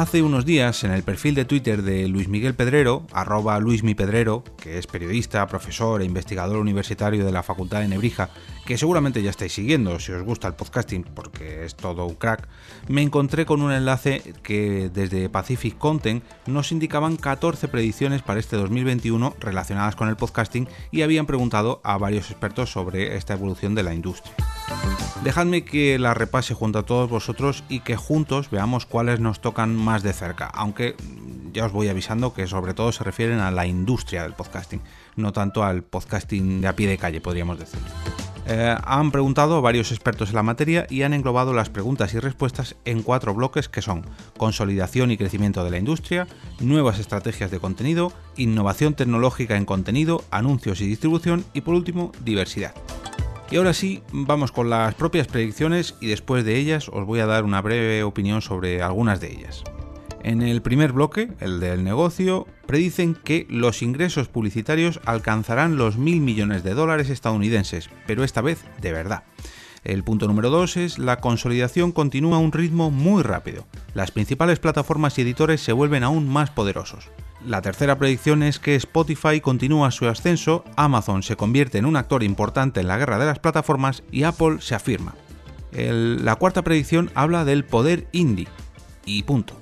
Hace unos días, en el perfil de Twitter de Luis Miguel Pedrero, arroba luismipedrero, que es periodista, profesor e investigador universitario de la Facultad de Nebrija, que seguramente ya estáis siguiendo si os gusta el podcasting, porque es todo un crack, me encontré con un enlace que desde Pacific Content nos indicaban 14 predicciones para este 2021 relacionadas con el podcasting y habían preguntado a varios expertos sobre esta evolución de la industria. Dejadme que la repase junto a todos vosotros y que juntos veamos cuáles nos tocan más de cerca, aunque ya os voy avisando que sobre todo se refieren a la industria del podcasting, no tanto al podcasting de a pie de calle, podríamos decir. Eh, han preguntado varios expertos en la materia y han englobado las preguntas y respuestas en cuatro bloques que son consolidación y crecimiento de la industria, nuevas estrategias de contenido, innovación tecnológica en contenido, anuncios y distribución y por último diversidad. Y ahora sí, vamos con las propias predicciones y después de ellas os voy a dar una breve opinión sobre algunas de ellas. En el primer bloque, el del negocio, predicen que los ingresos publicitarios alcanzarán los mil millones de dólares estadounidenses, pero esta vez de verdad. El punto número 2 es la consolidación continúa a un ritmo muy rápido. Las principales plataformas y editores se vuelven aún más poderosos. La tercera predicción es que Spotify continúa su ascenso, Amazon se convierte en un actor importante en la guerra de las plataformas y Apple se afirma. la cuarta predicción habla del poder indie. Y punto.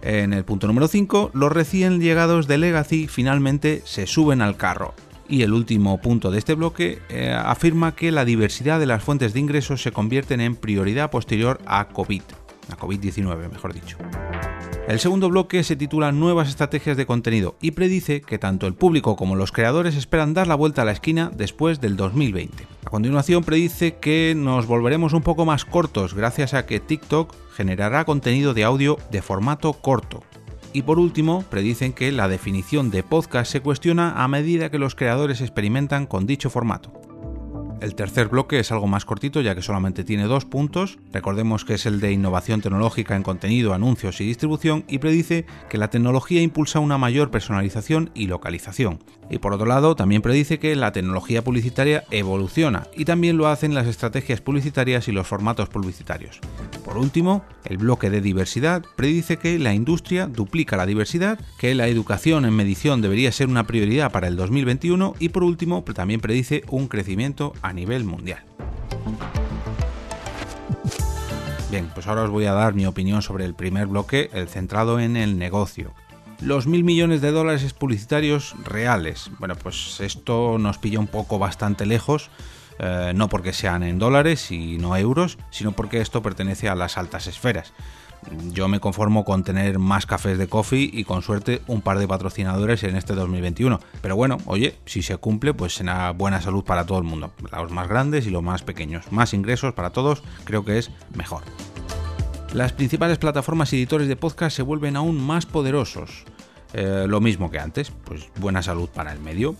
En el punto número 5, los recién llegados de Legacy finalmente se suben al carro. Y el último punto de este bloque eh, afirma que la diversidad de las fuentes de ingresos se convierten en prioridad posterior a COVID, a COVID-19 mejor dicho. El segundo bloque se titula Nuevas estrategias de contenido y predice que tanto el público como los creadores esperan dar la vuelta a la esquina después del 2020. A continuación predice que nos volveremos un poco más cortos gracias a que TikTok generará contenido de audio de formato corto. Y por último, predicen que la definición de podcast se cuestiona a medida que los creadores experimentan con dicho formato. El tercer bloque es algo más cortito ya que solamente tiene dos puntos. Recordemos que es el de innovación tecnológica en contenido, anuncios y distribución y predice que la tecnología impulsa una mayor personalización y localización. Y por otro lado, también predice que la tecnología publicitaria evoluciona y también lo hacen las estrategias publicitarias y los formatos publicitarios. Por último, el bloque de diversidad predice que la industria duplica la diversidad, que la educación en medición debería ser una prioridad para el 2021 y por último también predice un crecimiento a nivel mundial. Bien, pues ahora os voy a dar mi opinión sobre el primer bloque, el centrado en el negocio. Los mil millones de dólares publicitarios reales. Bueno, pues esto nos pilla un poco bastante lejos, eh, no porque sean en dólares y no euros, sino porque esto pertenece a las altas esferas. Yo me conformo con tener más cafés de coffee y con suerte un par de patrocinadores en este 2021. Pero bueno, oye, si se cumple, pues será buena salud para todo el mundo. Los más grandes y los más pequeños. Más ingresos para todos, creo que es mejor. Las principales plataformas y editores de podcast se vuelven aún más poderosos. Eh, lo mismo que antes, pues buena salud para el medio,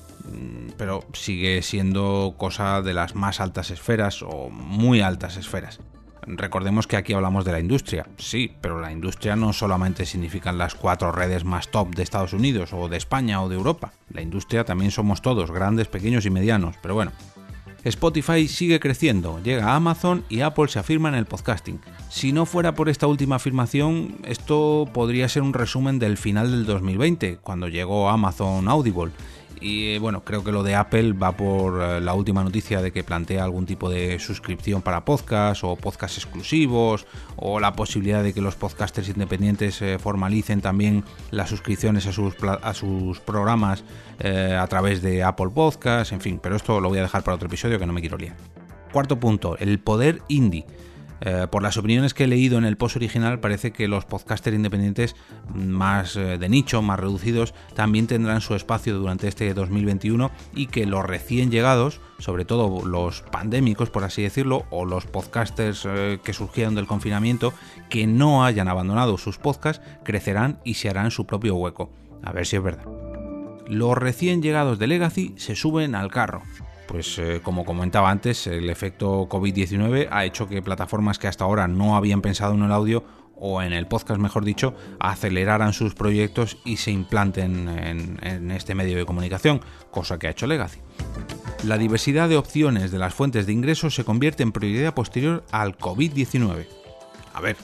pero sigue siendo cosa de las más altas esferas o muy altas esferas. Recordemos que aquí hablamos de la industria, sí, pero la industria no solamente significan las cuatro redes más top de Estados Unidos o de España o de Europa. La industria también somos todos, grandes, pequeños y medianos, pero bueno. Spotify sigue creciendo, llega a Amazon y Apple se afirma en el podcasting. Si no fuera por esta última afirmación, esto podría ser un resumen del final del 2020, cuando llegó Amazon Audible y bueno, creo que lo de Apple va por eh, la última noticia de que plantea algún tipo de suscripción para podcast o podcast exclusivos o la posibilidad de que los podcasters independientes eh, formalicen también las suscripciones a sus, a sus programas eh, a través de Apple Podcasts, en fin, pero esto lo voy a dejar para otro episodio que no me quiero liar. Cuarto punto, el poder indie. Eh, por las opiniones que he leído en el post original, parece que los podcasters independientes más eh, de nicho, más reducidos, también tendrán su espacio durante este 2021 y que los recién llegados, sobre todo los pandémicos, por así decirlo, o los podcasters eh, que surgieron del confinamiento, que no hayan abandonado sus podcasts, crecerán y se harán su propio hueco. A ver si es verdad. Los recién llegados de Legacy se suben al carro. Pues eh, como comentaba antes, el efecto COVID-19 ha hecho que plataformas que hasta ahora no habían pensado en el audio o en el podcast, mejor dicho, aceleraran sus proyectos y se implanten en, en este medio de comunicación, cosa que ha hecho Legacy. La diversidad de opciones de las fuentes de ingresos se convierte en prioridad posterior al COVID-19 a ver,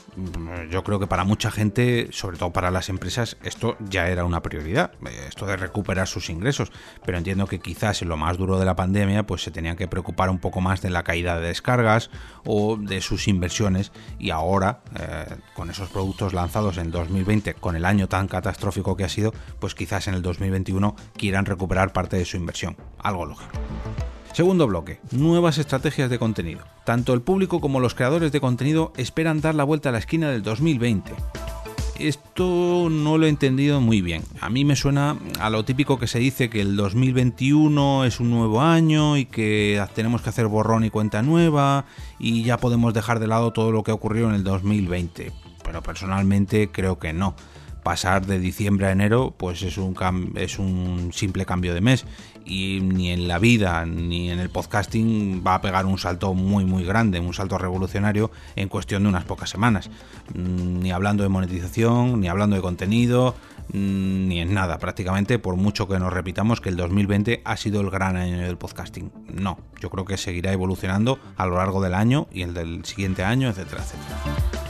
yo creo que para mucha gente, sobre todo para las empresas, esto ya era una prioridad, eh, esto de recuperar sus ingresos, pero entiendo que quizás en lo más duro de la pandemia pues se tenían que preocupar un poco más de la caída de descargas o de sus inversiones. Y ahora, eh, con esos productos lanzados en 2020, con el año tan catastrófico que ha sido, pues quizás en el 2021 quieran recuperar parte de su inversión, algo lógico. Segundo bloque, nuevas estrategias de contenido. Tanto el público como los creadores de contenido esperan dar la vuelta a la esquina del 2020. Esto no lo he entendido muy bien. A mí me suena a lo típico que se dice que el 2021 es un nuevo año y que tenemos que hacer borrón y cuenta nueva y ya podemos dejar de lado todo lo que ocurrió en el 2020. Pero personalmente creo que no pasar de diciembre a enero pues es un, es un simple cambio de mes y ni en la vida ni en el podcasting va a pegar un salto muy muy grande, un salto revolucionario en cuestión de unas pocas semanas. Mm, ni hablando de monetización, ni hablando de contenido, mm, ni en nada prácticamente, por mucho que nos repitamos que el 2020 ha sido el gran año del podcasting. No, yo creo que seguirá evolucionando a lo largo del año y el del siguiente año, etcétera, etcétera.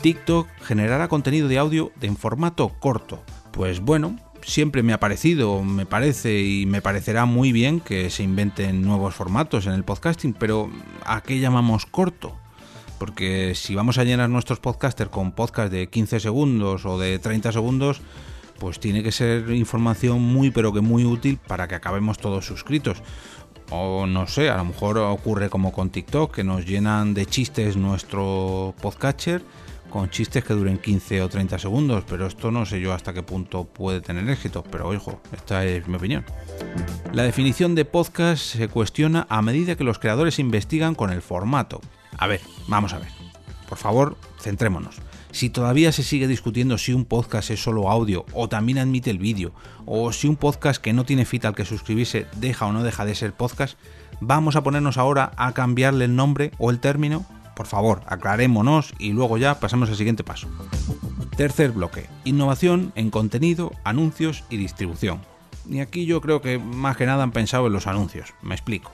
TikTok generará contenido de audio en formato corto. Pues bueno, siempre me ha parecido, me parece y me parecerá muy bien que se inventen nuevos formatos en el podcasting, pero ¿a qué llamamos corto? Porque si vamos a llenar nuestros podcasters con podcast de 15 segundos o de 30 segundos, pues tiene que ser información muy pero que muy útil para que acabemos todos suscritos. O no sé, a lo mejor ocurre como con TikTok, que nos llenan de chistes nuestro podcatcher con chistes que duren 15 o 30 segundos, pero esto no sé yo hasta qué punto puede tener éxito, pero ojo, esta es mi opinión. La definición de podcast se cuestiona a medida que los creadores investigan con el formato. A ver, vamos a ver. Por favor, centrémonos. Si todavía se sigue discutiendo si un podcast es solo audio o también admite el vídeo, o si un podcast que no tiene feed al que suscribirse deja o no deja de ser podcast, ¿vamos a ponernos ahora a cambiarle el nombre o el término? Por favor, aclarémonos y luego ya pasamos al siguiente paso. Tercer bloque, innovación en contenido, anuncios y distribución. Y aquí yo creo que más que nada han pensado en los anuncios. Me explico.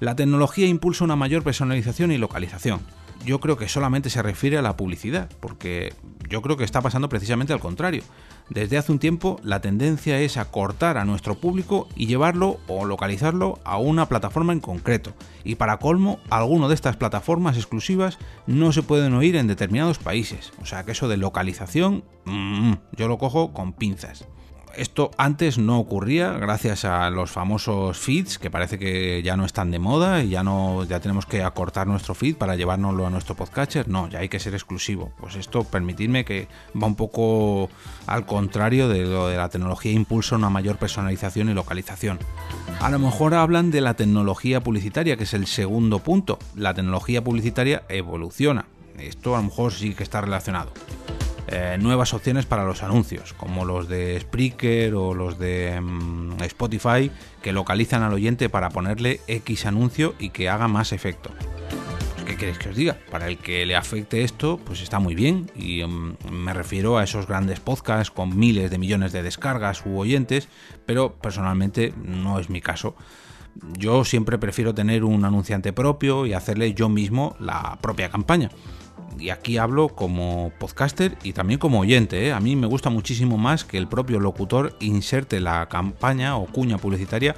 La tecnología impulsa una mayor personalización y localización yo creo que solamente se refiere a la publicidad, porque yo creo que está pasando precisamente al contrario. Desde hace un tiempo la tendencia es a cortar a nuestro público y llevarlo o localizarlo a una plataforma en concreto. Y para colmo, alguno de estas plataformas exclusivas no se pueden oír en determinados países. O sea que eso de localización, mm, yo lo cojo con pinzas. Esto antes no ocurría gracias a los famosos feeds que parece que ya no están de moda y ya no ya tenemos que acortar nuestro feed para llevárnoslo a nuestro podcatcher. No, ya hay que ser exclusivo. Pues esto permitidme que va un poco al contrario de lo de la tecnología impulsa una mayor personalización y localización. A lo mejor hablan de la tecnología publicitaria, que es el segundo punto. La tecnología publicitaria evoluciona. Esto a lo mejor sí que está relacionado. Eh, nuevas opciones para los anuncios, como los de Spreaker o los de mm, Spotify, que localizan al oyente para ponerle X anuncio y que haga más efecto. Pues, ¿Qué queréis que os diga? Para el que le afecte esto, pues está muy bien. Y mm, me refiero a esos grandes podcasts con miles de millones de descargas u oyentes, pero personalmente no es mi caso. Yo siempre prefiero tener un anunciante propio y hacerle yo mismo la propia campaña y aquí hablo como podcaster y también como oyente. ¿eh? A mí me gusta muchísimo más que el propio locutor inserte la campaña o cuña publicitaria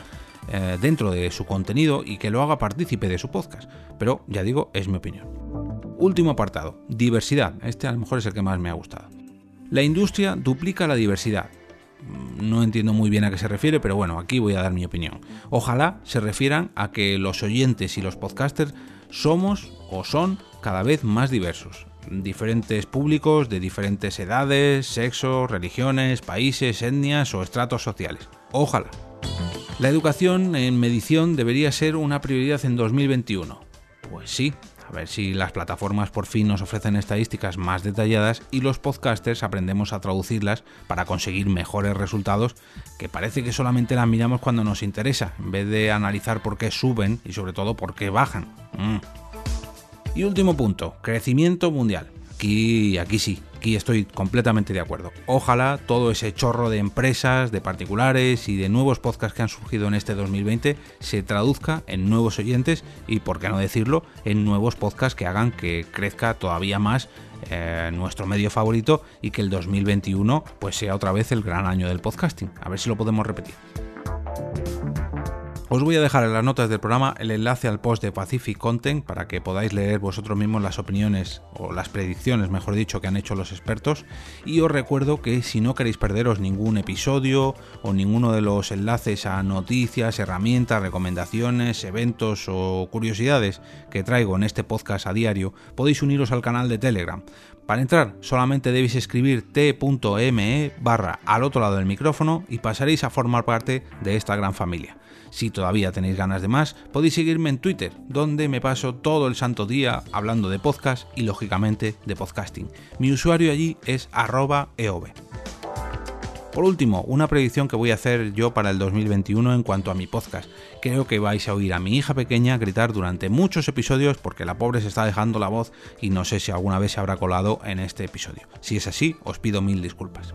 eh, dentro de su contenido y que lo haga partícipe de su podcast. Pero ya digo, es mi opinión. Último apartado, diversidad. Este a lo mejor es el que más me ha gustado. La industria duplica la diversidad. No entiendo muy bien a qué se refiere, pero bueno, aquí voy a dar mi opinión. Ojalá se refieran a que los oyentes y los podcasters somos o son cada vez más diversos. Diferentes públicos de diferentes edades, sexos, religiones, países, etnias o estratos sociales. Ojalá. La educación en medición debería ser una prioridad en 2021. Pues sí, a ver si las plataformas por fin nos ofrecen estadísticas más detalladas y los podcasters aprendemos a traducirlas para conseguir mejores resultados que parece que solamente las miramos cuando nos interesa, en vez de analizar por qué suben y sobre todo por qué bajan. Mm. Y último punto, crecimiento mundial. Aquí, sí, aquí estoy completamente de acuerdo. Ojalá todo ese chorro de empresas, de particulares y de nuevos podcasts que han surgido en este 2020 se traduzca en nuevos oyentes y, por qué no decirlo, en nuevos podcasts que hagan que crezca todavía más eh, nuestro medio favorito y que el 2021 pues sea otra vez el gran año del podcasting. A ver si lo podemos repetir. Os voy a dejar en las notas del programa el enlace al post de Pacific Content para que podáis leer vosotros mismos las opiniones o las predicciones, mejor dicho, que han hecho los expertos. Y os recuerdo que si no queréis perderos ningún episodio o ninguno de los enlaces a noticias, herramientas, recomendaciones, eventos o curiosidades que traigo en este podcast a diario, podéis uniros al canal de Telegram. Para entrar solamente debéis escribir t.me barra al otro lado del micrófono y pasaréis a formar parte de esta gran familia. Si todavía tenéis ganas de más, podéis seguirme en Twitter, donde me paso todo el santo día hablando de podcast y lógicamente de podcasting. Mi usuario allí es arroba. Por último, una predicción que voy a hacer yo para el 2021 en cuanto a mi podcast. Creo que vais a oír a mi hija pequeña gritar durante muchos episodios porque la pobre se está dejando la voz y no sé si alguna vez se habrá colado en este episodio. Si es así, os pido mil disculpas.